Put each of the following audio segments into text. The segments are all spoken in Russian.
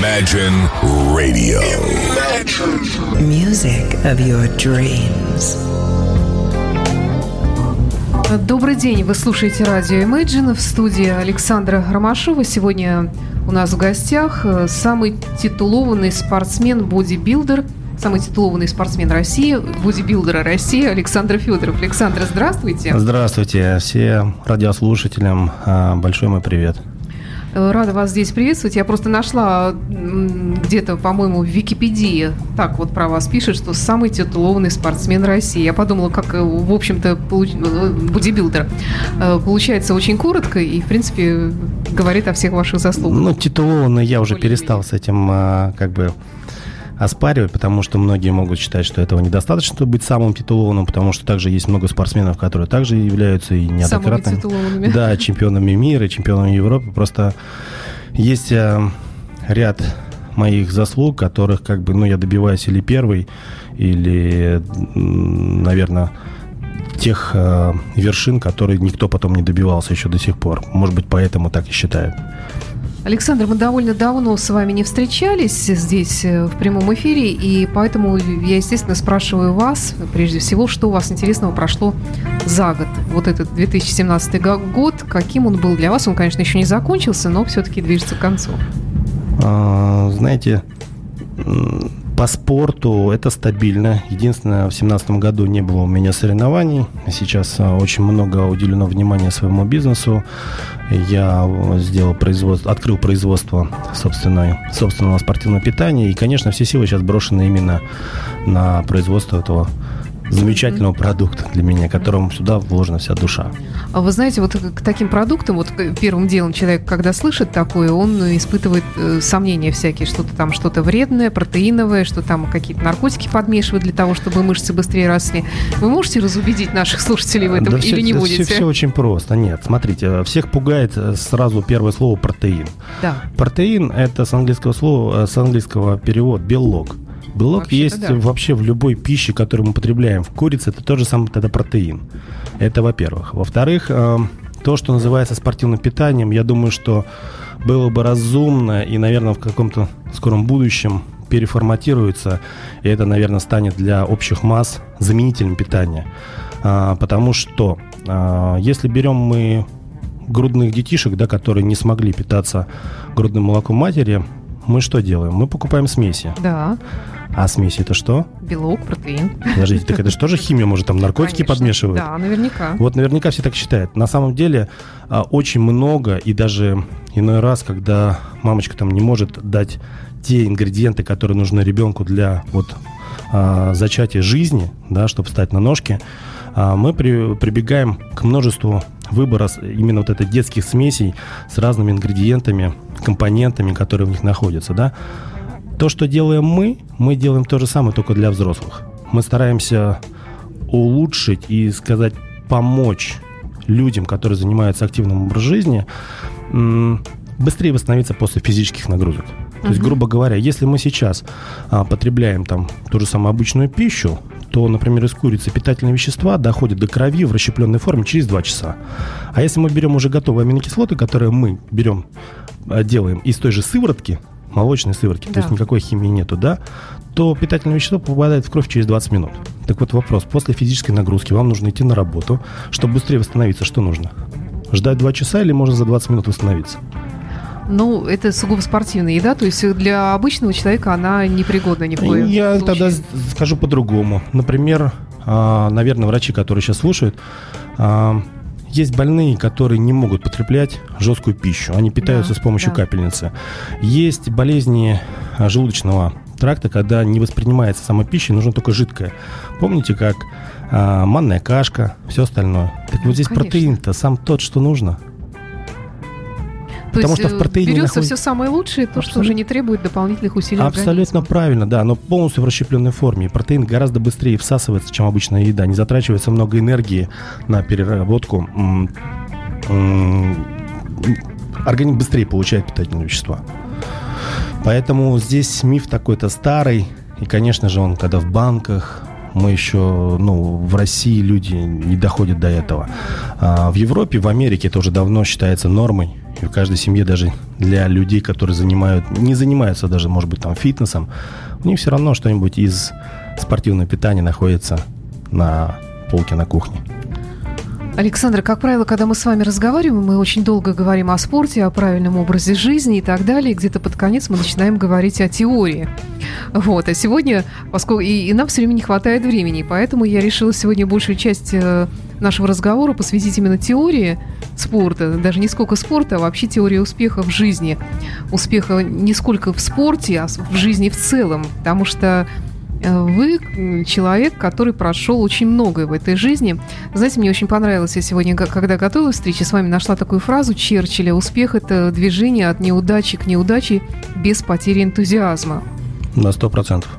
Imagine Radio. Music of your dreams. Добрый день, вы слушаете радио Imagine в студии Александра Ромашова. Сегодня у нас в гостях э, самый титулованный спортсмен-бодибилдер, самый титулованный спортсмен России, бодибилдера России Александр Федоров. Александр, здравствуйте. Здравствуйте все радиослушателям. а, Большой мой привет. Э, Рада вас здесь приветствовать. Я просто нашла где-то, по-моему, в Википедии так вот про вас пишет, что самый титулованный спортсмен России. Я подумала, как, э, в общем-то, получ- э, бодибилдер. Получается очень коротко и, в принципе, говорит о всех ваших заслугах. Ну, титулованный я уже перестал с этим а, как бы оспаривать, потому что многие могут считать, что этого недостаточно, чтобы быть самым титулованным, потому что также есть много спортсменов, которые также являются и титулованными. да, чемпионами мира, чемпионами Европы. Просто есть а, ряд моих заслуг, которых как бы, ну, я добиваюсь или первый, или, наверное, тех э, вершин, которые никто потом не добивался еще до сих пор. Может быть, поэтому так и считают. Александр, мы довольно давно с вами не встречались здесь э, в прямом эфире, и поэтому я, естественно, спрашиваю вас, прежде всего, что у вас интересного прошло за год. Вот этот 2017 го- год, каким он был для вас? Он, конечно, еще не закончился, но все-таки движется к концу. А, Знаете, по спорту это стабильно. Единственное, в семнадцатом году не было у меня соревнований. Сейчас а, очень много уделено внимания своему бизнесу. Я э, сделал производство, открыл производство собственной, собственного спортивного питания. И, конечно, все силы сейчас брошены именно на производство этого замечательного продукта для меня, которому сюда вложена вся душа. А вы знаете, вот к таким продуктам, вот первым делом человек, когда слышит такое, он испытывает э, сомнения всякие, что-то там, что-то вредное, протеиновое, что там какие-то наркотики подмешивают для того, чтобы мышцы быстрее росли. Вы можете разубедить наших слушателей в этом Да или всё- не будете? Все, очень просто. Нет, смотрите, всех пугает э, сразу первое слово протеин. Да. Протеин это с английского слова, э, с английского перевод белок. Белок Вообще-то есть да. вообще в любой пище, которую мы потребляем. В курице это тоже самое это протеин. Это во-первых. Во-вторых, э, то, что называется спортивным питанием, я думаю, что было бы разумно и, наверное, в каком-то скором будущем переформатируется, и это, наверное, станет для общих масс заменителем питания. А, потому что а, если берем мы грудных детишек, да, которые не смогли питаться грудным молоком матери, мы что делаем? Мы покупаем смеси. Да, А смеси это что? белок, протеин. Подождите, так это же тоже химия, может, там наркотики Конечно. подмешивают? Да, наверняка. Вот наверняка все так считают. На самом деле а, очень много, и даже иной раз, когда мамочка там не может дать те ингредиенты, которые нужны ребенку для вот а, зачатия жизни, да, чтобы встать на ножки, а, мы при- прибегаем к множеству выбора именно вот этой детских смесей с разными ингредиентами, компонентами, которые в них находятся, да. То, что делаем мы, мы делаем то же самое, только для взрослых. Мы стараемся улучшить и сказать, помочь людям, которые занимаются активным образом жизни, быстрее восстановиться после физических нагрузок. То есть, грубо говоря, если мы сейчас а, потребляем там ту же самую обычную пищу, то, например, из курицы питательные вещества доходят до крови в расщепленной форме через 2 часа. А если мы берем уже готовые аминокислоты, которые мы берем, а, делаем из той же сыворотки, молочной сыворотки, Да. то есть никакой химии нету, да, то питательное вещество попадает в кровь через 20 минут. Так вот вопрос, после физической нагрузки вам нужно идти на работу, чтобы быстрее восстановиться, что нужно? Ждать 2 часа или можно за 20 минут восстановиться? Ну, это сугубо спортивная еда, то есть для обычного человека она непригодна ни в коем Я случае. тогда скажу по-другому. Например, а, наверное, врачи, которые сейчас слушают, а, есть больные, которые не могут потреблять жесткую пищу. Они питаются Да, с помощью да. капельницы. Есть болезни а, желудочного тракта, когда не воспринимается сама пища, нужно только жидкое. Помните, как а, манная кашка, все остальное. Так вот здесь Конечно. протеин-то сам тот, что нужно. То Потому есть, что в э, берется берется находится- все самое лучшее, то, что Абсолютно. уже не требует дополнительных усилий Абсолютно организма. правильно, да, но полностью в расщепленной форме. Протеин гораздо быстрее всасывается, чем обычная еда. Не затрачивается много энергии на переработку. Организм быстрее получает питательные вещества. Поэтому здесь миф такой-то старый. И, конечно же, он когда в банках, Мы еще, ну, в России люди не доходят до этого. А в Европе, в Америке это уже давно считается нормой. И в каждой семье даже для людей, которые занимают, не занимаются даже, может быть, там фитнесом, у них все равно что-нибудь из спортивного питания находится на полке на кухне. Александр, как правило, когда мы с вами разговариваем, мы очень долго говорим о спорте, о правильном образе жизни и так далее. Где-то под конец мы начинаем говорить о теории. Вот. А сегодня, поскольку и, и нам все время не хватает времени, поэтому я решила сегодня большую часть э, нашего разговора посвятить именно теории спорта, даже не сколько спорта, а вообще теории успеха в жизни. Успеха не сколько в спорте, а в жизни в целом. Потому что вы человек, который прошел очень многое в этой жизни. Знаете, мне очень понравилось, я сегодня, когда готовилась к встрече с вами, нашла такую фразу Черчилля «Успех – это движение от неудачи к неудаче без потери энтузиазма». На сто процентов.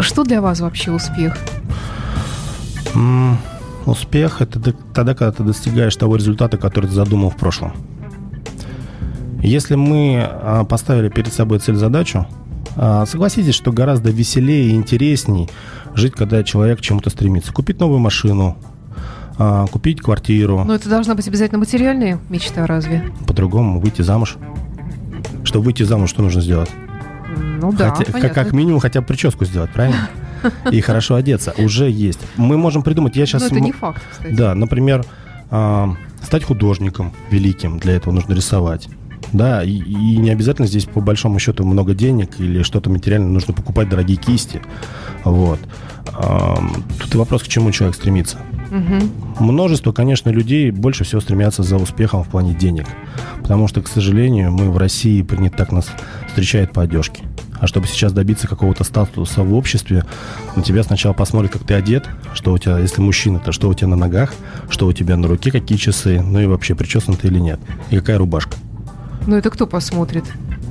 Что для вас вообще успех? Mm, успех – это тогда, когда ты достигаешь того результата, который ты задумал в прошлом. Если мы а, поставили перед собой цель-задачу – согласитесь, что гораздо веселее и интересней жить, когда человек к чему-то стремится. Купить новую машину, а, купить квартиру. Но это должна быть обязательно материальная мечта, разве? По-другому выйти замуж. Чтобы выйти замуж, что нужно сделать? Ну да, хотя, как, как минимум хотя бы прическу сделать, правильно? И хорошо одеться. Уже есть. Мы можем придумать, я сейчас... Но это не факт, кстати. Да, например, а, стать художником великим. Для этого нужно рисовать. Да, и, и не обязательно здесь по большому счету много денег или что-то материально нужно покупать дорогие кисти. Вот. Тут и вопрос, к чему человек стремится. Угу. Множество, конечно, людей больше всего стремятся за успехом в плане денег. Потому что, к сожалению, мы в России принято так нас встречают по одежке. А чтобы сейчас добиться какого-то статуса в обществе, на тебя сначала посмотрят, как ты одет, что у тебя, если мужчина, то что у тебя на ногах, что у тебя на руке, какие часы, ну и вообще причесан ты или нет, и какая рубашка. Ну, это кто посмотрит?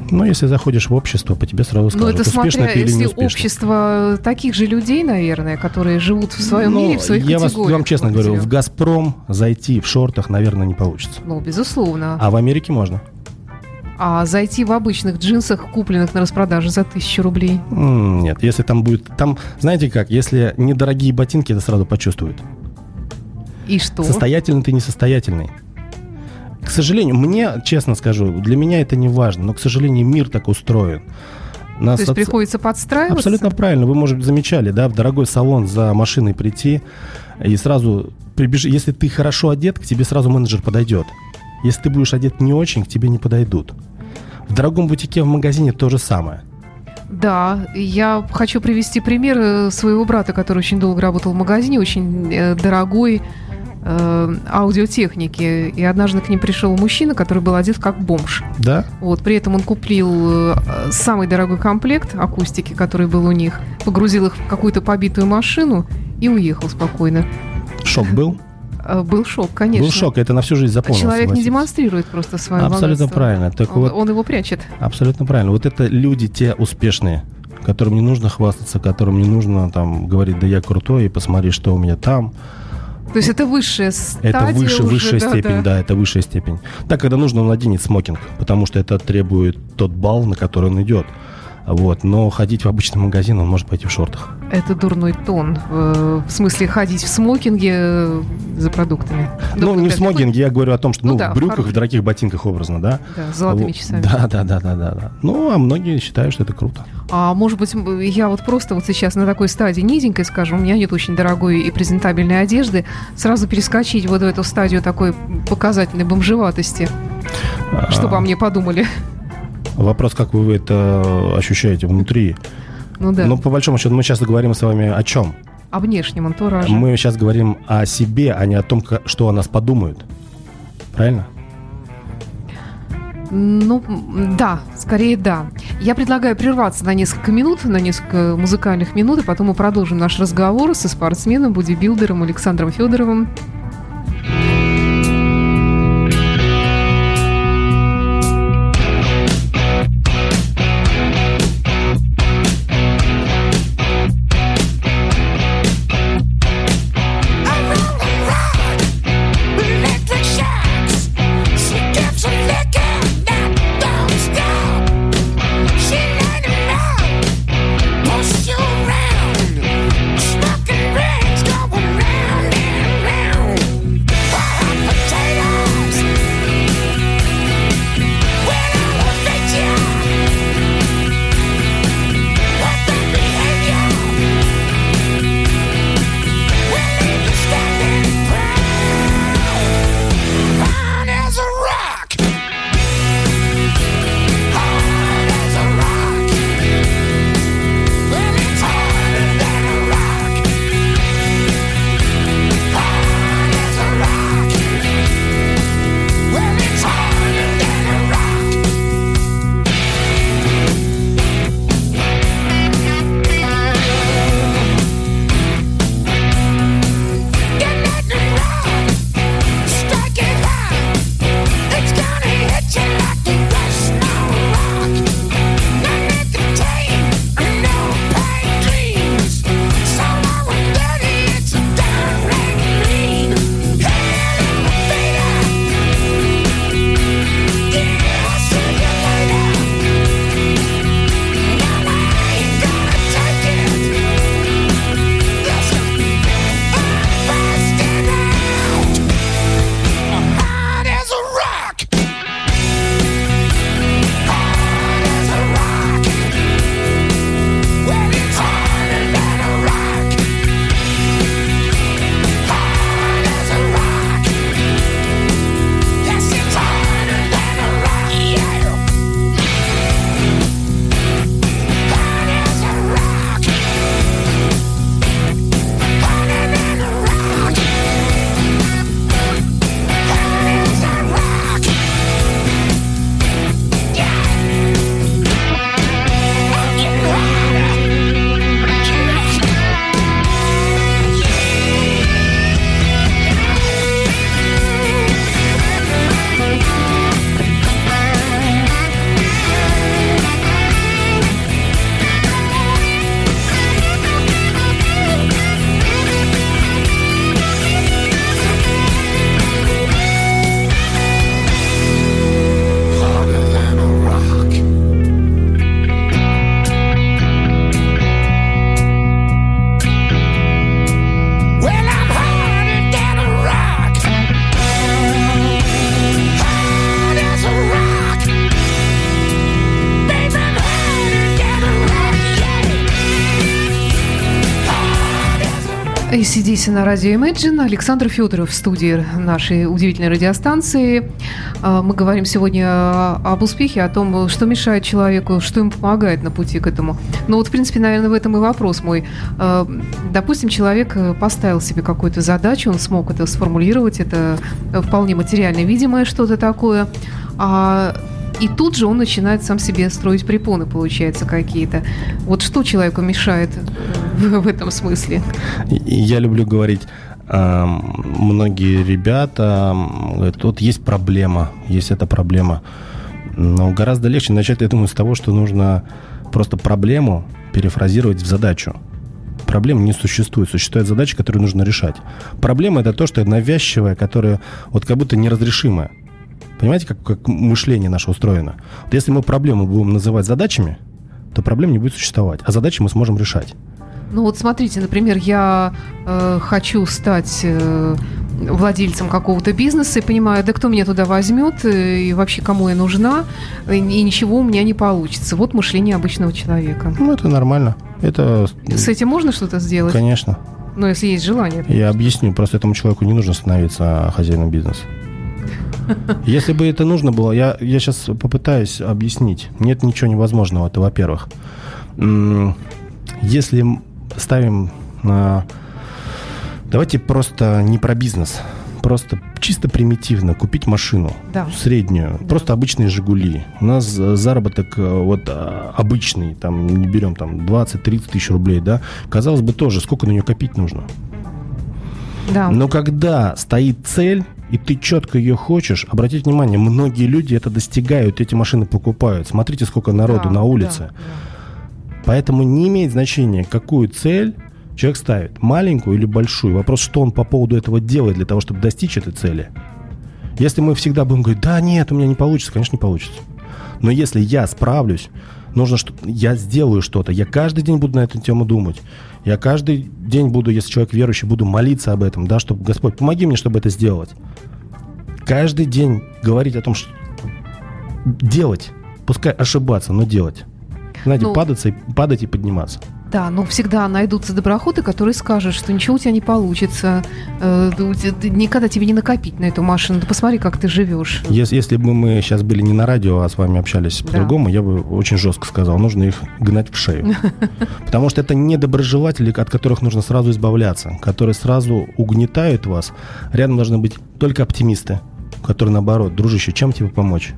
Ну, если заходишь в общество, по тебе сразу скажут, Ну, это смотря, ты или если не общество таких же людей, наверное, которые живут в своем Но мире, в своих я категориях. Я вам честно говорю, в «Газпром» зайти в шортах, наверное, не получится. Ну, безусловно. А в Америке можно. А зайти в обычных джинсах, купленных на распродаже за тысячу рублей? Нет, если там будет... Там, знаете как, если недорогие ботинки, это сразу почувствуют. И что? Состоятельный ты несостоятельный. К сожалению, мне, честно скажу, для меня это не важно, но, к сожалению, мир так устроен. Нас То есть от... приходится подстраиваться? Абсолютно правильно. Вы, может быть, замечали, да, в дорогой салон за машиной прийти и сразу прибежи. Если ты хорошо одет, к тебе сразу менеджер подойдет. Если ты будешь одет не очень, к тебе не подойдут. В дорогом бутике в магазине то же самое. Да, я хочу привести пример э, своего брата, который очень долго работал в магазине, очень э, дорогой э, аудиотехники. И однажды к ним пришел мужчина, который был одет как бомж. Да? Вот, при этом он купил э, самый дорогой комплект акустики, который был у них, погрузил их в какую-то побитую машину и уехал спокойно. Шок был? Э, был шок, конечно. Был шок, это на всю жизнь запомнилось. Человек согласитесь. не демонстрирует просто свое Абсолютно богатство. правильно. Так он, вот, он его прячет. Абсолютно правильно. Вот это люди те успешные, которым не нужно хвастаться, которым не нужно там говорить, да я крутой, и посмотри, что у меня там. То есть это высшая стадия Это выше, уже, высшая да, степень, да. да, это высшая степень. Так, когда нужно, он наденет смокинг, потому что это требует тот балл, на который он идет. Вот. Но ходить в обычный магазин он может пойти в шортах. Это дурной тон. В смысле, ходить в смокинге э, за продуктами. Ну, не в смокинге, я говорю о том, что ну, Ну да, в брюках, хороший. в дорогих ботинках образно, да? Да, с золотыми часами. Да, да, да, да, да, да. Ну, а многие считают, что это круто. А может быть, я вот просто вот сейчас на такой стадии низенькой, скажем, у меня нет очень дорогой и презентабельной одежды, сразу перескочить вот в эту стадию такой показательной бомжеватости. А, обо мне подумали? Вопрос, как вы это ощущаете внутри. Ну да, Ну, по большому счету, мы сейчас говорим с вами о чем? о внешнем антураже. Мы сейчас говорим о себе, а не о том, что о нас подумают. Правильно? Ну, да, скорее да. Я предлагаю прерваться на несколько минут, на несколько музыкальных минут, и потом мы продолжим наш разговор со спортсменом, бодибилдером Александром Федоровым. Сидите на радио Imagine. Александр Федоров в студии нашей удивительной радиостанции. А, Мы говорим сегодня об успехе, о том, что мешает человеку, что ему помогает на пути к этому. Ну вот, в принципе, наверное, в этом и вопрос мой. А, Допустим, человек поставил себе какую-то задачу, он смог это сформулировать, это вполне материально видимое что-то такое. А и тут же он начинает сам себе строить препоны, получается, какие-то. Вот что человеку мешает в, этом смысле? Я люблю говорить, а, многие ребята говорят, вот есть проблема, есть эта проблема. Но гораздо легче начать, я думаю, с того, что нужно просто проблему перефразировать в задачу. Проблем не существует. Существует задача, которую нужно решать. Проблема это то, что навязчивое, которое вот как будто неразрешимое. Понимаете, как, как мышление наше устроено? Вот если мы проблему будем называть задачами, то проблем не будет существовать. А задачи мы сможем решать. Ну вот смотрите, например, я э, хочу стать э, владельцем какого-то бизнеса и понимаю, да кто меня туда возьмет э, и вообще кому я нужна, и, и ничего у меня не получится. Вот мышление обычного человека. Ну, это нормально. Это, С этим можно что-то сделать? конечно. Ну, если есть желание. Я объясню. Просто этому человеку не нужно становиться хозяином бизнеса. Если бы это нужно было, я, я сейчас попытаюсь объяснить. Нет ничего невозможного, это во-первых. Если ставим на... Давайте просто не про бизнес. Просто чисто примитивно купить машину Да. среднюю, Да. просто обычные «Жигули». У нас э, заработок э, вот а, обычный, там не берем там 20-30 тысяч рублей, да. Казалось бы тоже, сколько на нее копить нужно. Да. Но когда стоит цель, и ты четко ее хочешь, обратите внимание, многие люди это достигают, эти машины покупают. Смотрите, сколько народу Да, на да, улице. да. Поэтому не имеет значения, какую цель человек ставит, маленькую или большую. Вопрос, что он по поводу этого делает для того, чтобы достичь этой цели. Если мы всегда будем говорить, да нет, у меня не получится, конечно, не получится. Но если я справлюсь, нужно, что я сделаю что-то. Я каждый день буду на эту тему думать. Я каждый день буду, если человек верующий, буду молиться об этом, да, чтобы Господь, помоги мне, чтобы это сделать. Каждый день говорить о том, что делать, пускай ошибаться, но делать. Знаете, Ну- падаться и, падать и подниматься. Да, но всегда найдутся доброхоты, которые скажут, что ничего у тебя не получится, э, да никогда тебе не накопить на эту машину. Ты посмотри, как ты живешь. Если, если бы мы сейчас были не на радио, а с вами общались Да. по-другому, я бы очень жестко сказал, нужно их гнать в шею. Потому что это недоброжелатели, от которых нужно сразу избавляться, которые сразу угнетают вас. Рядом должны быть только оптимисты, которые наоборот, дружище, чем тебе помочь?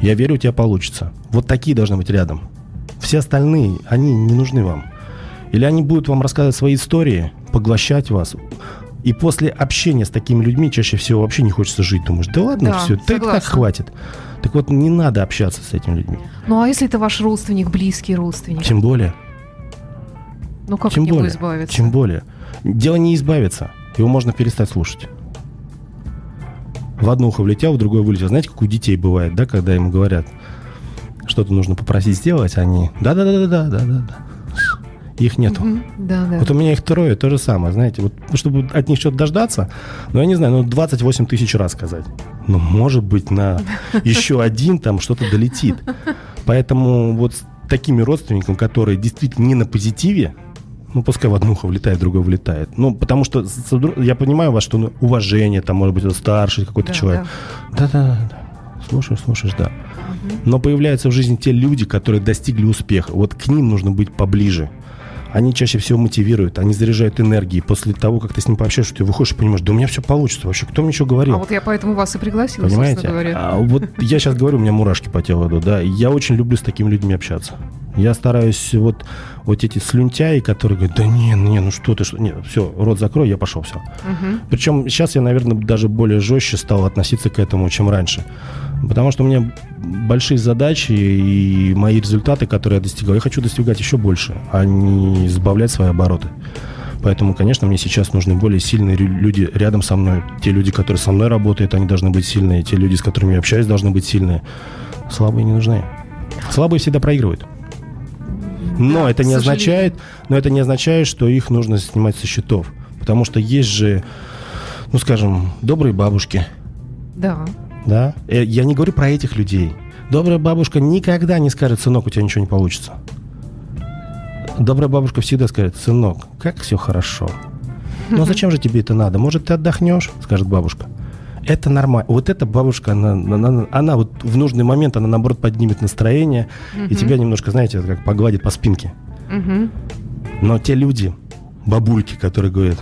Я верю, у тебя получится. Вот такие должны быть рядом. Все остальные, они не нужны вам. Или они будут вам рассказывать свои истории, поглощать вас. И после общения с такими людьми чаще всего вообще не хочется жить. Думаешь, да ладно, Да, все, так, так хватит. Так вот, не надо общаться с этими людьми. Ну а если это ваш родственник, близкий родственник? Тем более, Ну как тем от него более, избавиться? тем более. Дело не избавиться. Его можно перестать слушать. В одно ухо влетел, в другое вылетел. Знаете, как у детей бывает, да, когда им говорят, что-то нужно попросить сделать, они да-да-да-да-да-да-да. Их нету. Мгм, Да, да. Вот у меня их трое, то же самое, знаете, вот ну, чтобы от них что-то дождаться, ну, я не знаю, ну, 28 тысяч раз сказать. Ну, может быть, на еще один там что-то долетит. Поэтому вот с такими родственниками, которые действительно не на позитиве, ну, пускай в одно ухо влетает, в другое влетает. Ну, потому что я понимаю вас, что ну, уважение, там, может быть, старший какой-то Да, человек. Да-да-да. Слушаешь, слушаешь, да. Но появляются в жизни те люди, которые достигли успеха. Вот к ним нужно быть поближе. Они чаще всего мотивируют, они заряжают энергией. После того, как ты с ним пообщаешься, ты выходишь и понимаешь, да у меня все получится вообще. Кто мне еще говорил? А вот я поэтому вас и пригласила, Понимаете? говоря. А вот я сейчас говорю, у меня мурашки по телу идут, да. Я очень люблю с такими людьми общаться. Я стараюсь вот, вот эти слюнтяи, которые говорят, да не, не, ну что ты, что, нет, все, рот закрой, я пошел, все. Мгм. Причем сейчас я, наверное, даже более жестче стал относиться к этому, чем раньше. Потому что у меня большие задачи и мои результаты, которые я достигал, я хочу достигать еще больше, а не сбавлять свои обороты. Поэтому, конечно, мне сейчас нужны более сильные люди рядом со мной. Те люди, которые со мной работают, они должны быть сильные. Те люди, с которыми я общаюсь, должны быть сильные. Слабые не нужны. Слабые всегда проигрывают. Но Да, это не означает, но это не означает, что их нужно снимать со счетов. Потому что есть же, ну скажем, добрые бабушки, Да. Да? Э, Я не говорю про этих людей. Добрая бабушка никогда не скажет, сынок, у тебя ничего не получится. Добрая бабушка всегда скажет, сынок, как все хорошо. Ну зачем же тебе это надо? Может, ты отдохнешь, скажет бабушка. Это нормально. Вот эта бабушка, она, она, она вот в нужный момент, она наоборот поднимет настроение и тебя немножко, знаете, как погладит по спинке. Но те люди, бабульки, которые говорят,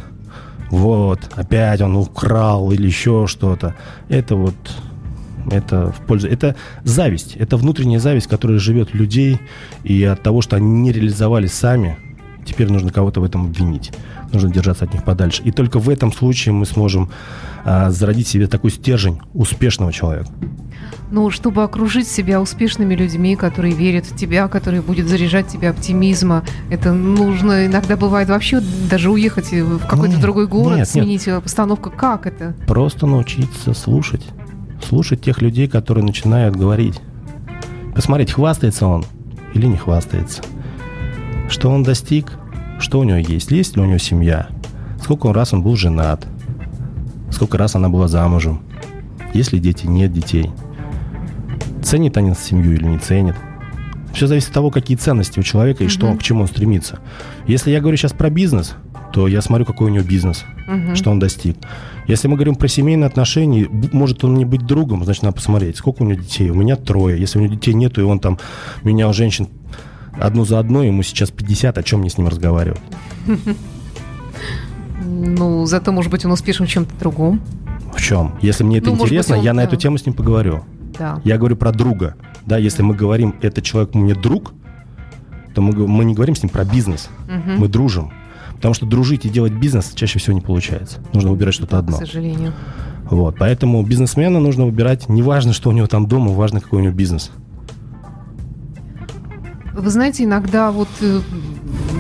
вот, опять он украл или еще что-то, это вот, это в пользу, это зависть, это внутренняя зависть, которая живет людей, и от того, что они не реализовались сами, теперь нужно кого-то в этом обвинить. Нужно держаться от них подальше. И только в этом случае мы сможем а, зародить себе такой стержень успешного человека. Ну, чтобы окружить себя успешными людьми, которые верят в тебя, которые будут заряжать тебя оптимизма, это нужно иногда бывает вообще даже уехать в какой-то Нет, другой город, нет, нет. сменить э, постановку. Как это? Просто научиться слушать. Слушать тех людей, которые начинают говорить. Посмотреть, хвастается он или не хвастается. Что он достиг, что у него есть, есть ли у него семья, сколько раз он был женат, сколько раз она была замужем, есть ли дети, нет детей. Ценит они семью или не ценит. Все зависит от того, какие ценности у человека и что, к чему он стремится. Если я говорю сейчас про бизнес, то я смотрю, какой у него бизнес, что он достиг. Если мы говорим про семейные отношения, может он не быть другом, значит, надо посмотреть, сколько у него детей. У меня трое. Если у него детей нету, и он там менял женщин одну за одной, ему сейчас 50, о чем мне с ним разговаривать? Ну, зато, может быть, он успешен в чем-то другом. В чем? Если мне это Ну, может быть, интересно, он, я на эту тему с ним поговорю. Да. Я говорю про друга. Да, если мы говорим, это человек мне друг, то мы, мы не говорим с ним про бизнес. Мы дружим. Потому что дружить и делать бизнес чаще всего не получается. Нужно выбирать что-то К одно. сожалению. Вот. Поэтому бизнесмена нужно выбирать. Не важно, что у него там дома, важно, какой у него бизнес. Вы знаете, иногда вот э,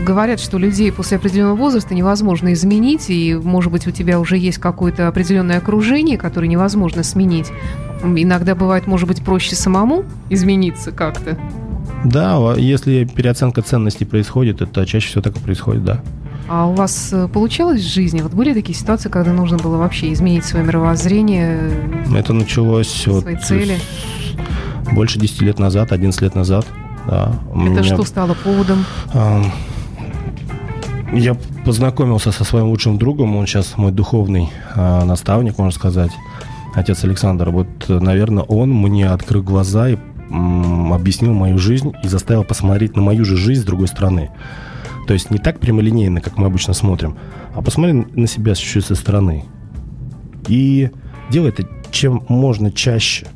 говорят, что людей после определенного возраста невозможно изменить, и, может быть, у тебя уже есть какое-то определенное окружение, которое невозможно сменить. Иногда бывает, может быть, проще самому измениться как-то. Да, а если переоценка ценностей происходит, это чаще всего так и происходит, да. А у вас э, получалось в жизни? Вот были такие ситуации, когда нужно было вообще изменить свое мировоззрение? э, Это началось вот Свои цели. с- больше 10 лет назад, 11 лет назад. Да. Это меня, что стало поводом? я познакомился со своим лучшим другом, он сейчас мой духовный а, наставник, можно сказать, отец Александр. Вот, наверное, он мне открыл глаза и м, объяснил мою жизнь и заставил посмотреть на мою же жизнь с другой стороны. То есть не так прямолинейно, как мы обычно смотрим, а посмотри на себя чуть-чуть со стороны. И делай это чем можно чаще.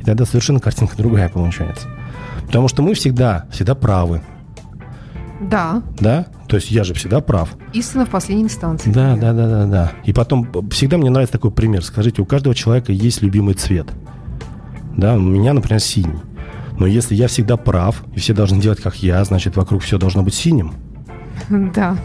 И тогда совершенно картинка другая получается. Потому что мы всегда, всегда правы, Да, да? То есть я же всегда прав. истина в последней инстанции. Да, да, да, да, да. И потом всегда мне нравится такой пример. Скажите, у каждого человека есть любимый цвет. Да, у меня, например, синий. Но если я всегда прав, и все должны делать, как я, значит, вокруг все должно быть синим. Да.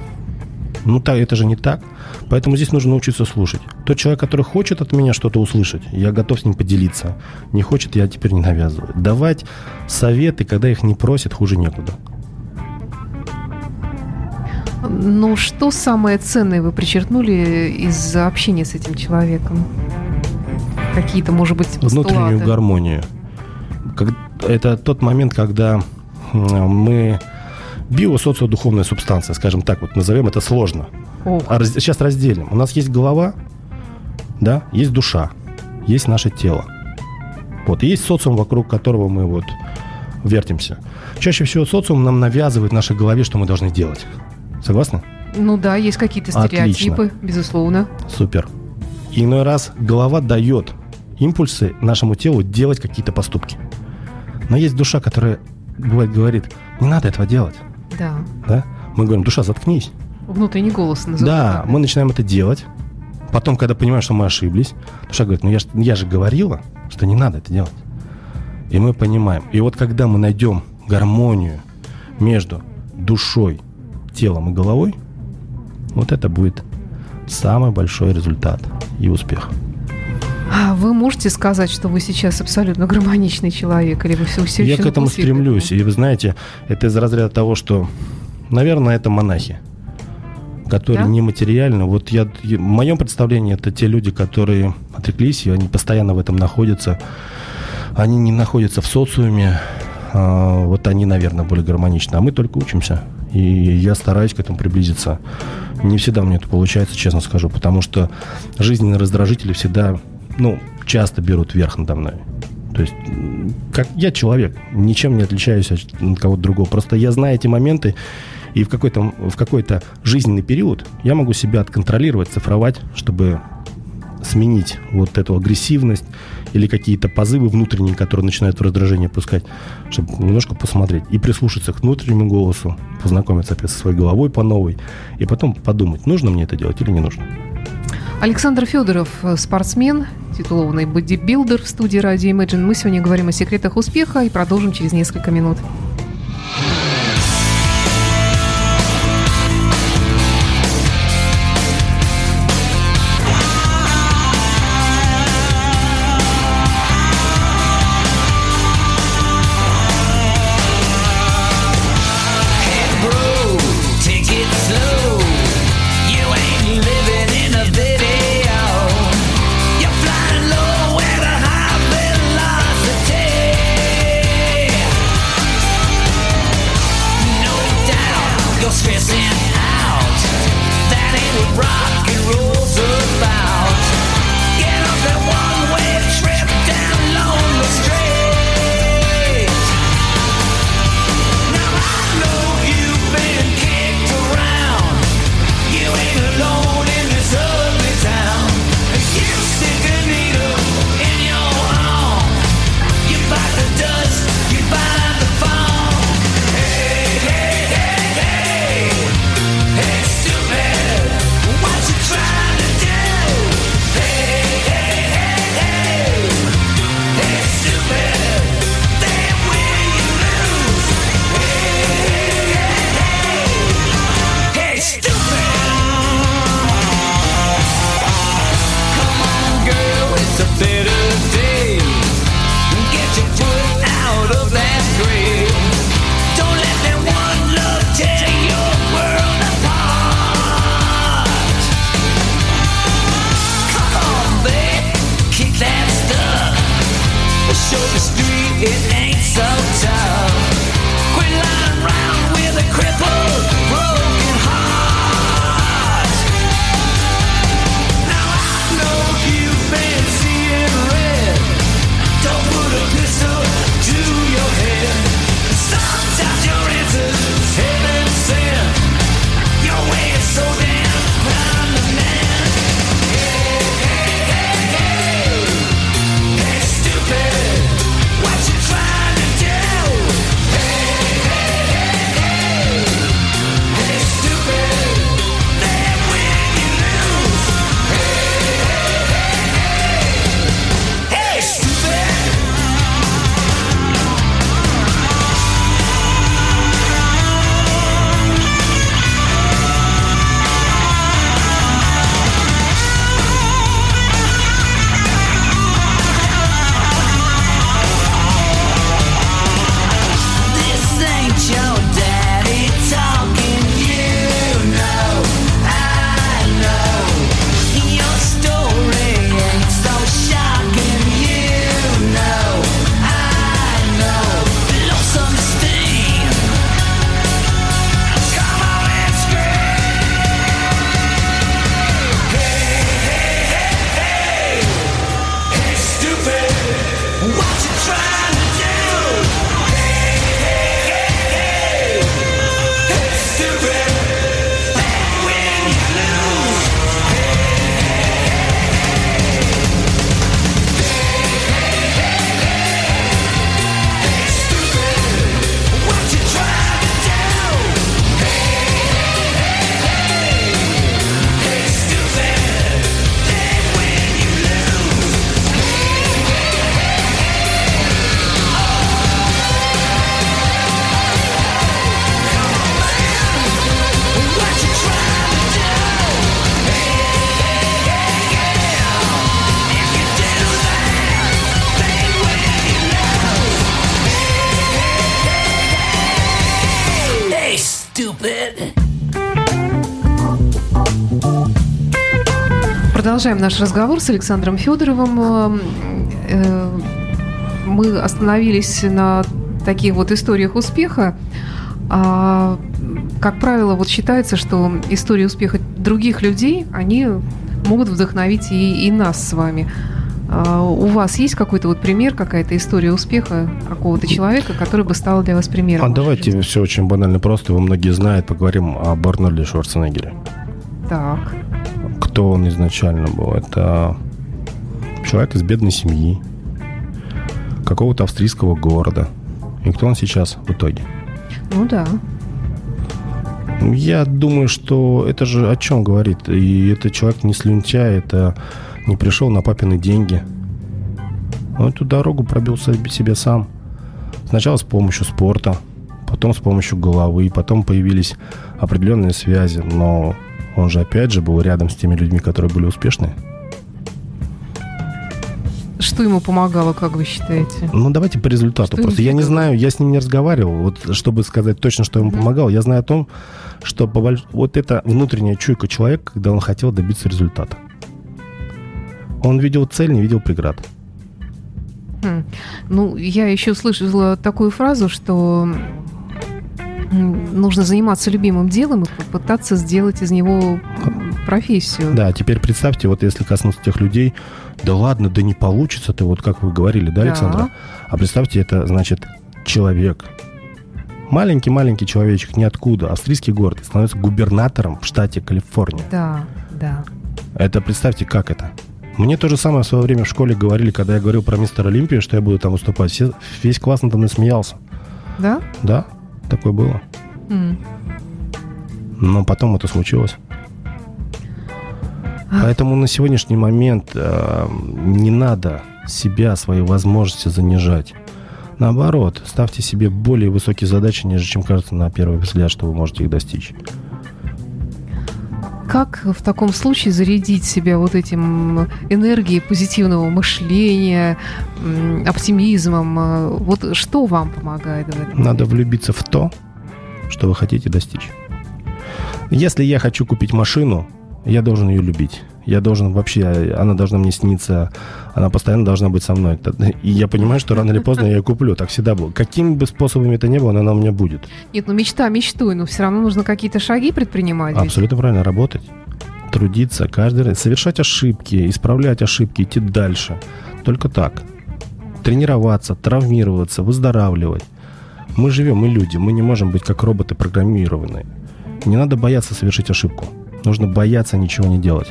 Ну, так, это же не так. Поэтому здесь нужно научиться слушать. Тот человек, который хочет от меня что-то услышать, я готов с ним поделиться. Не хочет, я теперь не навязываю. Давать советы, когда их не просят, хуже некуда. Ну, что самое ценное вы причеркнули из общения с этим человеком? Какие-то, может быть, внутреннюю постулаты? гармонию. Как- это тот момент, когда мы биосоциодуховная субстанция, скажем так, вот назовем это сложно. А раз- сейчас разделим. У нас есть голова, да, есть душа, есть наше тело. Вот, и есть социум, вокруг которого мы вот вертимся. Чаще всего социум нам навязывает в нашей голове, что мы должны делать. Согласны? Ну да, есть какие-то Отлично. стереотипы, безусловно. Супер. Иной раз голова дает импульсы нашему телу делать какие-то поступки. Но есть душа, которая бывает говорит, не надо этого делать. Да. Да? Мы говорим, душа, заткнись. Внутренний голос Да, называют. мы начинаем это делать. Потом, когда понимаем, что мы ошиблись, душа говорит, ну я, я же говорила, что не надо это делать. И мы понимаем. И вот когда мы найдем гармонию между душой, телом и головой, вот это будет самый большой результат и успех. А вы можете сказать, что вы сейчас абсолютно гармоничный человек, или вы все усиленно? Я к этому стремлюсь. И вы знаете, это из разряда того, что, наверное, это монахи которые да? нематериально. Вот я, в моем представлении это те люди, которые отреклись, и они постоянно в этом находятся. Они не находятся в социуме. А, вот они, наверное, более гармоничны. А мы только учимся. И я стараюсь к этому приблизиться. Не всегда мне это получается, честно скажу, потому что жизненные раздражители всегда ну, часто берут верх надо мной. То есть, как я человек, ничем не отличаюсь от кого-то другого. Просто я знаю эти моменты, и в какой-то, в какой-то жизненный период я могу себя отконтролировать, цифровать, чтобы сменить вот эту агрессивность или какие-то позывы внутренние, которые начинают в раздражение пускать, чтобы немножко посмотреть и прислушаться к внутреннему голосу, познакомиться опять со своей головой по новой, и потом подумать, нужно мне это делать или не нужно. Александр Федоров, э, спортсмен, титулованный бодибилдер в студии «Радио Imagine». Мы сегодня говорим о секретах успеха и продолжим через несколько минут. stupid. Продолжаем наш разговор с Александром Федоровым. Э, э, мы остановились на таких вот историях успеха. А, как правило, вот считается, что истории успеха других людей, они могут вдохновить и, и нас с вами. А, у вас есть какой-то вот пример, какая-то история успеха какого-то человека, который бы стал для вас примером? А давайте жизни? все очень банально просто. Его многие знают. Поговорим о Арнольде Шварценеггере. Так. Кто он изначально был? Это человек из бедной семьи, какого-то австрийского города. И кто он сейчас в итоге? Ну да. Я думаю, что это же о чем говорит. И это человек не слюнтяй, это не пришел на папины деньги. Он эту дорогу пробил себе сам. Сначала с помощью спорта, потом с помощью головы, потом появились определенные связи. Но он же опять же был рядом с теми людьми, которые были успешны. Что ему помогало, как вы считаете? Ну, давайте по результату. Что Просто я не знаю, я с ним не разговаривал. Вот чтобы сказать точно, что ему помогало, я знаю о том, что по больш- вот это внутренняя чуйка человека, когда он хотел добиться результата. Он видел цель, не видел преград. Хм. Ну, я еще слышала такую фразу, что нужно заниматься любимым делом и попытаться сделать из него профессию. Да, теперь представьте, вот если коснуться тех людей, да ладно, да не получится ты, вот как вы говорили, да, Да. Александра? А представьте, это значит человек. Маленький-маленький человечек, ниоткуда, австрийский город, становится губернатором в штате Калифорния. Да, да. Это представьте, как это. Мне то же самое в свое время в школе говорили, когда я говорил про мистер Олимпию, что я буду там выступать. Все, весь класс надо мной смеялся. Да? Да, такое было. М. Но потом это случилось. Поэтому на сегодняшний момент э, не надо себя, свои возможности занижать. Наоборот, ставьте себе более высокие задачи, нежели чем кажется на первый взгляд, что вы можете их достичь. Как в таком случае зарядить себя вот этим энергией позитивного мышления, оптимизмом? Вот что вам помогает? Надо влюбиться в то, что вы хотите достичь. Если я хочу купить машину, я должен ее любить. Я должен вообще, она должна мне сниться, она постоянно должна быть со мной. И я понимаю, что рано или поздно я ее куплю. Так всегда было. Какими бы способами это ни было, она у меня будет. Нет, ну мечта мечтой, но все равно нужно какие-то шаги предпринимать. ведь. Абсолютно правильно. Работать, трудиться каждый раз, совершать ошибки, исправлять ошибки, идти дальше. Только так. Тренироваться, травмироваться, выздоравливать. Мы живем, мы люди, мы не можем быть как роботы программированные. Не надо бояться совершить ошибку. Нужно бояться ничего не делать.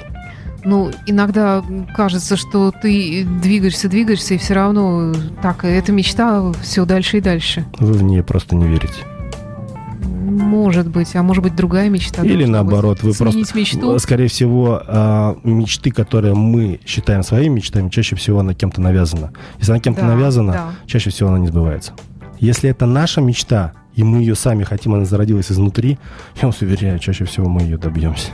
Ну, иногда кажется, что ты двигаешься, двигаешься, и все равно так, эта мечта все дальше и дальше. Вы в нее просто не верите. Может быть, а может быть другая мечта. Или наоборот, вы просто, мечту. скорее всего, а, мечты, которые мы считаем своими мечтами, чаще всего она кем-то навязана. Если она кем-то Да, навязана, да. чаще всего она не сбывается. Если это наша мечта, и мы ее сами хотим, она зародилась изнутри, я вас уверяю, чаще всего мы ее добьемся.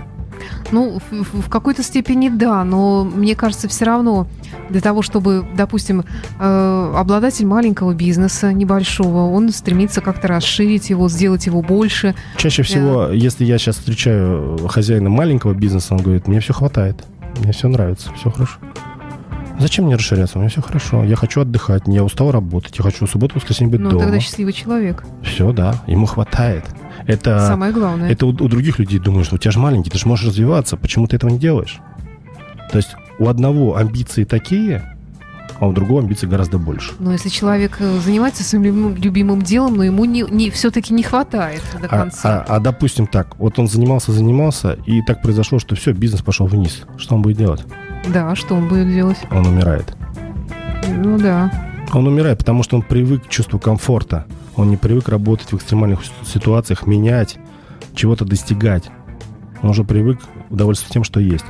Ну, в, в- какой-то степени да, но мне кажется, все равно для того, чтобы, допустим, э, обладатель маленького бизнеса, небольшого, он стремится как-то расширить его, сделать его больше. Чаще всего, если я сейчас встречаю хозяина маленького бизнеса, он говорит, мне все хватает, мне все нравится, все хорошо. Зачем мне расширяться? У меня все хорошо. Я хочу отдыхать, я устал работать, я хочу в субботу, воскресенье быть Ну, дома. тогда счастливый человек. Все, да, ему хватает. Это, Самое главное. это у, у других людей думаешь, что у тебя же маленький, ты же можешь развиваться, почему ты этого не делаешь? То есть у одного амбиции такие, а у другого амбиций гораздо больше. Но если человек э, занимается своим любимым, любимым делом, но ему не, не, все-таки не хватает до А, конца. а- а, допустим так, вот он занимался, занимался, и так произошло, что все, бизнес пошел вниз. Что он будет делать? Да, что он будет делать? Он умирает. Ну да. Он умирает, потому что он привык к чувству комфорта. Он не привык работать в экстремальных ситуациях, менять, чего-то достигать. Он уже привык удовольствоваться тем, что есть.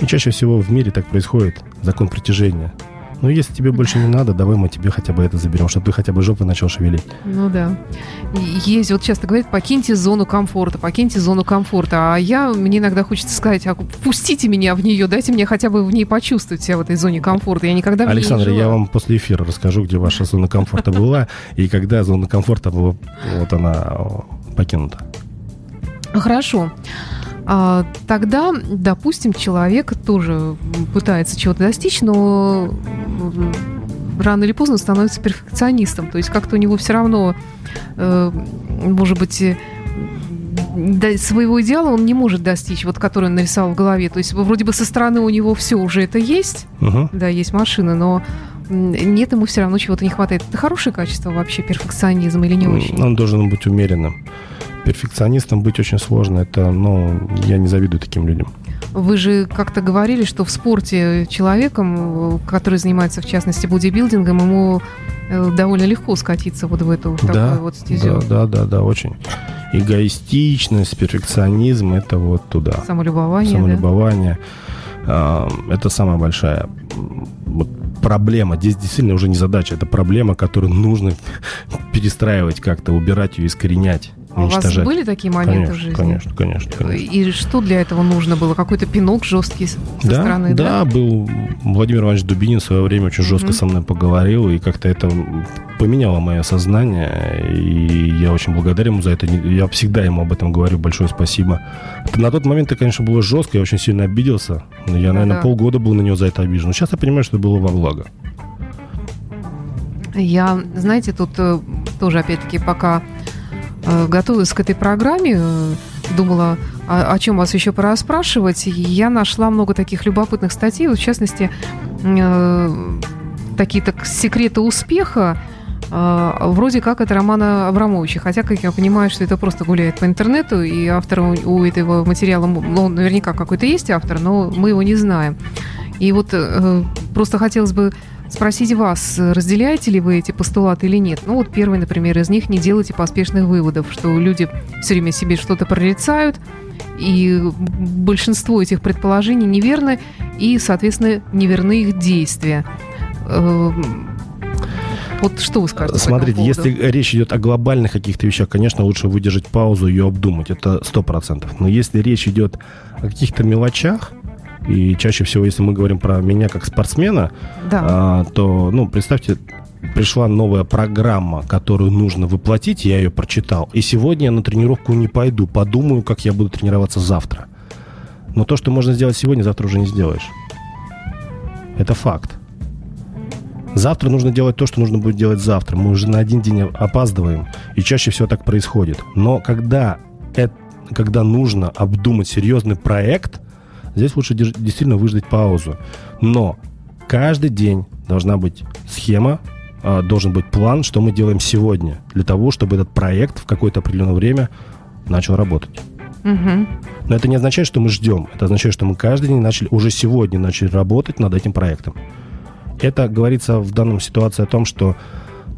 И чаще всего в мире так происходит. Закон притяжения. Ну, если тебе больше не надо, давай мы тебе хотя бы это заберем, чтобы ты хотя бы жопой начал шевелить. Ну да. Есть, вот часто говорят, покиньте зону комфорта, покиньте зону комфорта. А я, мне иногда хочется сказать, а пустите меня в нее, дайте мне хотя бы в ней почувствовать себя в этой зоне комфорта. Я никогда в Александр, я вам после эфира расскажу, где ваша зона комфорта была, и когда зона комфорта была, вот она о, покинута. Хорошо. А, тогда, допустим, человек тоже пытается чего-то достичь, но рано или поздно становится перфекционистом. То есть как-то у него все равно, э, может быть, своего идеала он не может достичь, вот который он нарисовал в голове. То есть вроде бы со стороны у него все уже это есть, Мгм. да, есть машина, но нет, ему все равно чего-то не хватает. Это хорошее качество вообще, перфекционизм или не очень? Он должен быть умеренным. Перфекционистом быть очень сложно. Это, ну, я не завидую таким людям. Вы же как-то говорили, что в спорте человеком, который занимается, в частности, бодибилдингом, ему э, довольно легко скатиться вот в эту да, такую вот стезю. да, да, да, да, очень. Эгоистичность, перфекционизм, это вот туда. Самолюбование, да? самолюбование. А, Это самая большая вот проблема. Здесь действительно уже не задача, это проблема, которую нужно перестраивать как-то, убирать ее, искоренять, А у вас уничтожать. были такие моменты конечно, в жизни? конечно, конечно, конечно. И что для этого нужно было? Какой-то пинок жесткий со Да, стороны, да, был Владимир Иванович Дубинин в свое время очень жестко Мгм. со мной поговорил, и как-то это поменяло мое сознание, и я очень благодарен ему за это. Я всегда ему об этом говорю, большое спасибо. На тот момент это, конечно, было жестко, я очень сильно обиделся, я, наверное, да. полгода был на него за это обижен. Но сейчас я понимаю, что это было во благо. Я, знаете, тут э, тоже, опять-таки, пока готовилась к этой программе, э, думала, о, о чем вас еще пора спрашивать, я нашла много таких любопытных статей, в частности, э, такие так секреты успеха, э, вроде как от Романа Абрамовича. Хотя, как я понимаю, что это просто гуляет по интернету, и автор у, этого материала, ну, наверняка какой-то есть автор, но мы его не знаем. И вот э, просто хотелось бы спросить вас, разделяете ли вы эти постулаты или нет? Ну вот первый, например, из них – не делайте поспешных выводов, что люди все время себе что-то прорицают, и большинство этих предположений неверны, и, соответственно, неверны их действия. Эм, Вот что вы скажете? Смотрите, если речь идет о глобальных каких-то вещах, конечно, лучше выдержать паузу и ее обдумать. Это сто процентов. Но если речь идет о каких-то мелочах, и чаще всего, если мы говорим про меня как спортсмена, Да. а, то, ну, представьте, пришла новая программа, которую нужно воплотить, я ее прочитал. И сегодня я на тренировку не пойду, подумаю, как я буду тренироваться завтра. Но то, что можно сделать сегодня, завтра уже не сделаешь. Это факт. Завтра нужно делать то, что нужно будет делать завтра. Мы уже на один день опаздываем, и чаще всего так происходит. Но когда, это, когда нужно обдумать серьезный проект, здесь лучше действительно выждать паузу. Но каждый день должна быть схема, а, должен быть план, что мы делаем сегодня, для того, чтобы этот проект в какое-то определенное время начал работать. Мгм. Но это не означает, что мы ждем. Это означает, что мы каждый день начали, уже сегодня начали работать над этим проектом. Это говорится в данном ситуации о том, что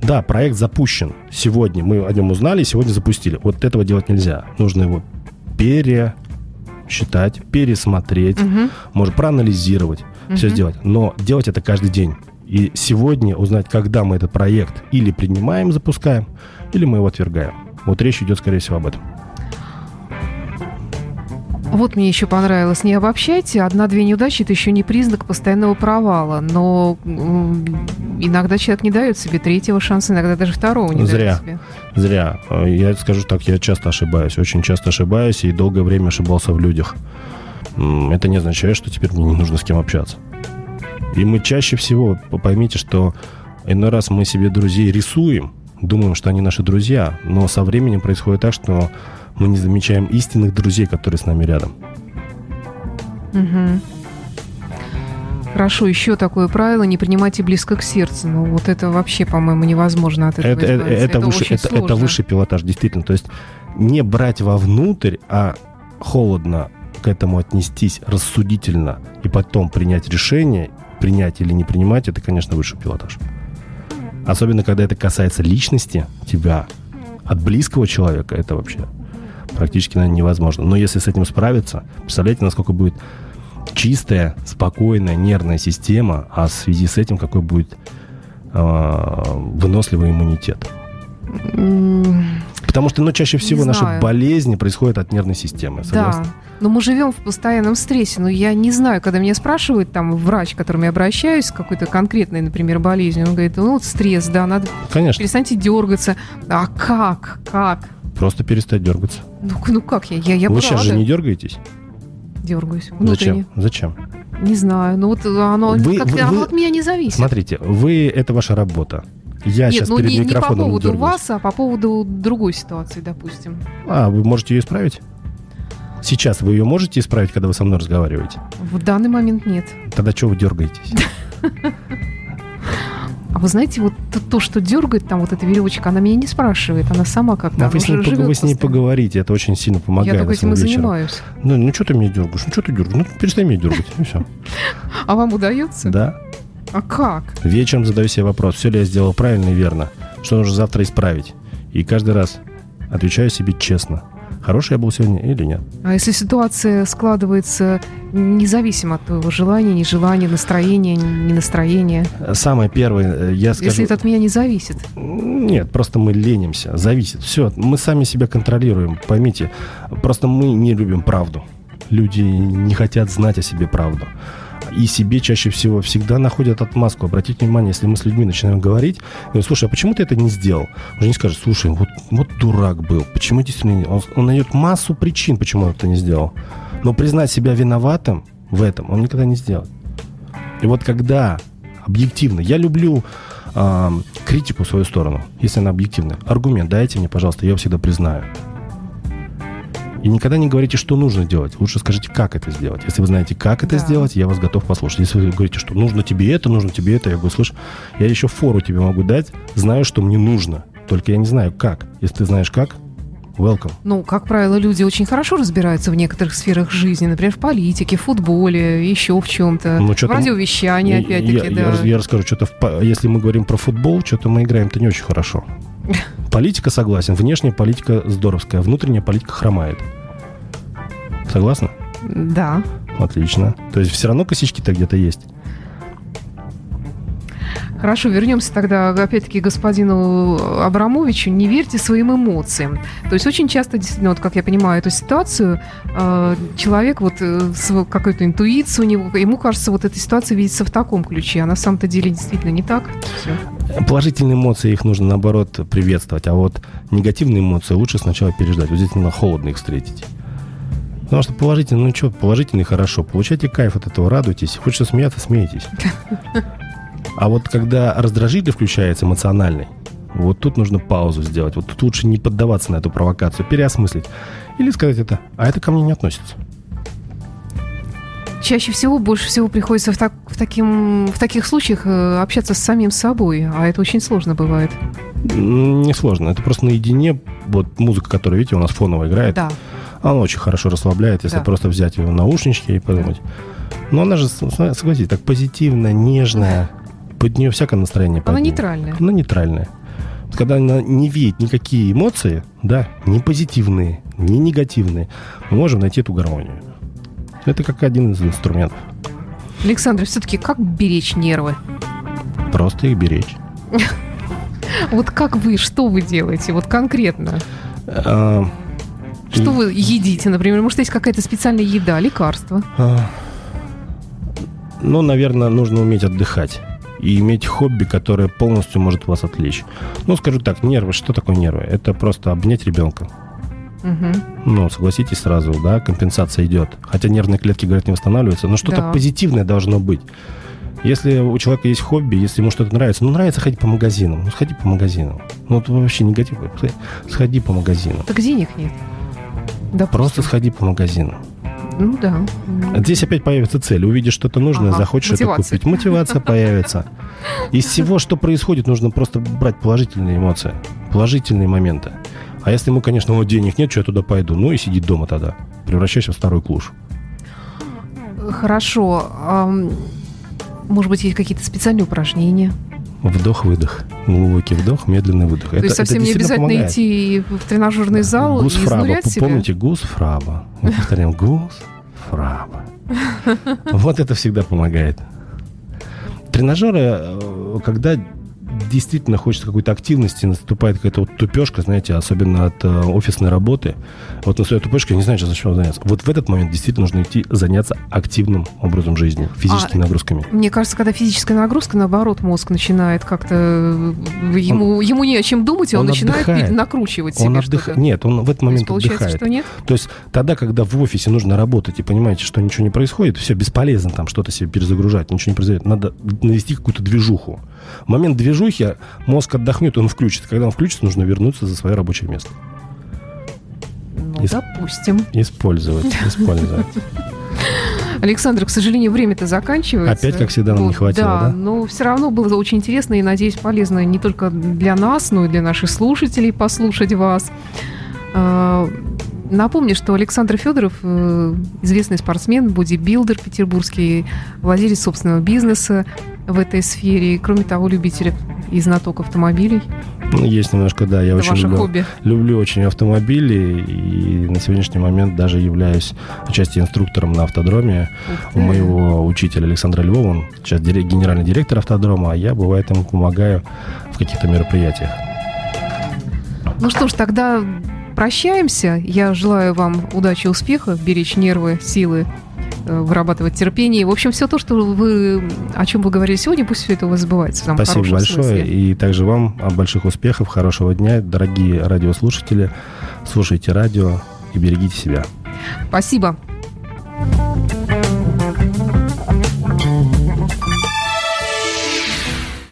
да, проект запущен. Сегодня мы о нем узнали, сегодня запустили. Вот этого делать нельзя. Нужно его пересчитать, пересмотреть, Мгм. может проанализировать, все Мгм. сделать. Но делать это каждый день. И сегодня узнать, когда мы этот проект или принимаем, запускаем, или мы его отвергаем. Вот речь идет, скорее всего, об этом. Вот мне еще понравилось. Не обобщайте. Одна-две неудачи – это еще не признак постоянного провала. Но иногда человек не дает себе третьего шанса, иногда даже второго не Зря. дает себе. Зря. Я скажу так, я часто ошибаюсь, очень часто ошибаюсь и долгое время ошибался в людях. Это не означает, что теперь мне не нужно с кем общаться. И мы чаще всего, поймите, что иной раз мы себе друзей рисуем, думаем, что они наши друзья, но со временем происходит так, что мы не замечаем истинных друзей, которые с нами рядом. Мгм. Хорошо, еще такое правило – не принимайте близко к сердцу. Ну, вот это вообще, по-моему, невозможно от этого Это, это, это выше, это, это высший пилотаж, действительно. То есть не брать вовнутрь, а холодно к этому отнестись, рассудительно, и потом принять решение, принять или не принимать, это, конечно, высший пилотаж. Особенно, когда это касается личности тебя, от близкого человека, это вообще практически, наверное, невозможно. Но если с этим справиться, представляете, насколько будет чистая, спокойная нервная система, а в связи с этим какой будет э, выносливый иммунитет. Потому что, ну, чаще всего наши болезни происходят от нервной системы. Да, Согласны? но мы живем в постоянном стрессе. Но я не знаю, когда меня спрашивают, там, врач, к которому я обращаюсь, с какой-то конкретной, например, болезнью, он говорит, ну, вот стресс, да, надо Конечно. перестаньте дергаться. А как? Как? Просто перестать дергаться. Ну, ну как я? Я, я Вы бы сейчас же не дергаетесь? дергаюсь внутренне. Зачем? Зачем? Не знаю. Ну вот оно Вы- как-то вы- оно вы- от меня не зависит. Смотрите, вы это ваша работа. Я Нет, сейчас ну перед не, не по поводу дергаюсь. вас, а по поводу другой ситуации, допустим. А, вы можете ее исправить? Сейчас вы ее можете исправить, когда вы со мной разговариваете? В данный момент нет. Тогда чего вы дергаетесь? Вы знаете, вот то, то, что дергает там вот эта веревочка, она меня не спрашивает, она сама как-то вы, с ней, живет вы с ней поговорите, это очень сильно помогает. Я только этим и занимаюсь. Ну, ну что ты меня дергаешь? Ну что ты дергаешь? Ну перестань меня дергать. И все. А вам удается? Да. А как? Вечером задаю себе вопрос, все ли я сделал правильно и верно, что нужно завтра исправить. И каждый раз отвечаю себе честно, хороший я был сегодня или нет. А если ситуация складывается независимо от твоего желания, нежелания, настроения, не настроения, Самое первое, э, я скажу... если это от меня не зависит? Нет, просто мы ленимся, зависит. Все, мы сами себя контролируем, поймите. Просто мы не любим правду. Люди не хотят знать о себе правду. И себе чаще всего всегда находят отмазку. Обратите внимание, если мы с людьми начинаем говорить, говорю, слушай, а почему ты это не сделал? Он же не скажет, слушай, вот, вот дурак был, почему действительно не... Он, он найдет массу причин, почему он это не сделал. Но признать себя виноватым в этом он никогда не сделает. И вот когда объективно, я люблю ам, критику в свою сторону, если она объективная. Аргумент дайте мне, пожалуйста, я его всегда признаю. И никогда не говорите, что нужно делать. Лучше скажите, как это сделать. Если вы знаете, как это Да. сделать, я вас готов послушать. Если вы говорите, что нужно тебе это, нужно тебе это, я говорю, слышь, я еще фору тебе могу дать, знаю, что мне нужно. Только я не знаю, как. Если ты знаешь, как, welcome. Ну, как правило, люди очень хорошо разбираются в некоторых сферах жизни, например, в политике, в футболе, еще в чем-то. Ну, в чё-то- радиовещании, опять-таки, я, да. я я расскажу, что-то в если мы говорим про футбол, что-то мы играем-то не очень хорошо. Политика согласен, внешняя политика здоровская, внутренняя политика хромает. Согласна? Да. Отлично. То есть все равно косички-то где-то есть. Хорошо, вернемся тогда опять-таки к господину Абрамовичу. Не верьте своим эмоциям. То есть очень часто, действительно, вот как я понимаю эту ситуацию, э, человек вот э, с какой-то интуицией у него, ему кажется, вот эта ситуация видится в таком ключе, а на самом-то деле действительно не так. Всё. Положительные эмоции, их нужно, наоборот, приветствовать. А вот негативные эмоции лучше сначала переждать. Вот здесь надо холодно их встретить. Потому что положительно, ну что, положительный хорошо. Получайте кайф от этого, радуйтесь. Хочется смеяться, смейтесь. А вот когда раздражитель включается эмоциональный, вот тут нужно паузу сделать. Вот тут лучше не поддаваться на эту провокацию, переосмыслить. Или сказать это, а это ко мне не относится. Чаще всего, больше всего приходится в, так- в, таким, в таких случаях э, общаться с самим собой, а это очень сложно бывает. М, Несложно. Это просто наедине. Вот музыка, которая, видите, у нас фоново играет. Да. Она очень хорошо расслабляет, если Да. просто взять ее в наушнички и подумать. Но она же, согласитесь, так позитивная, нежная. Под нее всякое настроение Она поднимет. нейтральная. Она нейтральная. Когда она не видит никакие эмоции, да, ни позитивные, ни негативные, мы можем найти эту гармонию. Это как один из инструментов. Александр, все-таки как беречь нервы? Просто их беречь. Вот как вы, что вы делаете, вот конкретно? А, Что вы едите, например? Может, есть какая-то специальная еда, лекарство? а, Ну, наверное, нужно уметь отдыхать. И иметь хобби, которое полностью может вас отвлечь. Ну, скажу так, нервы. Что такое нервы? Это просто обнять ребенка. Ну, согласитесь сразу, да, компенсация идет. Хотя нервные клетки, говорят, не восстанавливаются, но что-то Да. позитивное должно быть. Если у человека есть хобби, если ему что-то нравится, ну, нравится ходить по магазинам, ну, сходи по магазинам. Ну, вот вообще негатив. Сходи по магазинам. Так денег нет. Да Просто сходи по магазинам. Ну да. Здесь опять появится цель. Увидишь что-то нужное, Ага, захочешь это мотивация. купить. Мотивация появится. Из всего, что происходит, нужно просто брать положительные эмоции, положительные моменты. А если ему, конечно, вот денег нет, что я туда пойду? Ну и сиди дома тогда. Превращайся в старую клуш. Хорошо. ам, Может быть, есть какие-то специальные упражнения? Вдох-выдох. Глубокий вдох, медленный выдох. То есть совсем не обязательно идти в тренажерный зал и Гусфраба. изнурять себя? Помните, гусфраба? Мы повторяем гусфраба. Вот это всегда помогает. Тренажеры, э, когда действительно хочется какой-то активности, наступает какая-то вот тупешка, знаете, особенно от э, офисной работы. Вот наступает тупешка, я не знаю, сейчас зачем заняться. Вот в этот момент действительно нужно идти заняться активным образом жизни, физическими А, нагрузками. Мне кажется, когда физическая нагрузка, наоборот, мозг начинает как-то... э, Ему, ему не о чем думать, и он, он начинает отдыхает. накручивать Он себе отдых... что-то. Нет, он в этот То есть момент получается, отдыхает. что нет? То есть тогда, когда в офисе нужно работать и понимаете, что ничего не происходит, все бесполезно там что-то себе перезагружать, ничего не произойдет. Надо навести какую-то движуху. Момент движухи мозг отдохнет, он включится. Когда он включится, нужно вернуться за свое рабочее место. Ну, Из- допустим. Использовать, использовать. Александр, к сожалению, время-то заканчивается. Опять, как всегда, нам не Вот, хватило, да? но все равно было очень интересно и, надеюсь, полезно не только для нас, но и для наших слушателей послушать вас. Напомню, что Александр Федоров э, известный спортсмен, бодибилдер петербургский, владелец собственного бизнеса в этой сфере. И, кроме того, любитель и знаток автомобилей. Ну, есть немножко, да. Я Это очень ваше люблю, хобби. люблю очень автомобили и на сегодняшний момент даже являюсь отчасти инструктором на автодроме. У моего учителя Александра Львова, он сейчас генеральный директор автодрома, а я, бывает, ему помогаю в каких-то мероприятиях. Ну что ж, тогда прощаемся. Я желаю вам удачи, успеха, беречь нервы, силы, э, вырабатывать терпение. В общем, все то, что вы, о чем вы говорили сегодня, пусть все это у вас сбывается. самом Спасибо большое. смысле. И также вам больших успехов, хорошего дня. Дорогие радиослушатели, слушайте радио и берегите себя. Спасибо.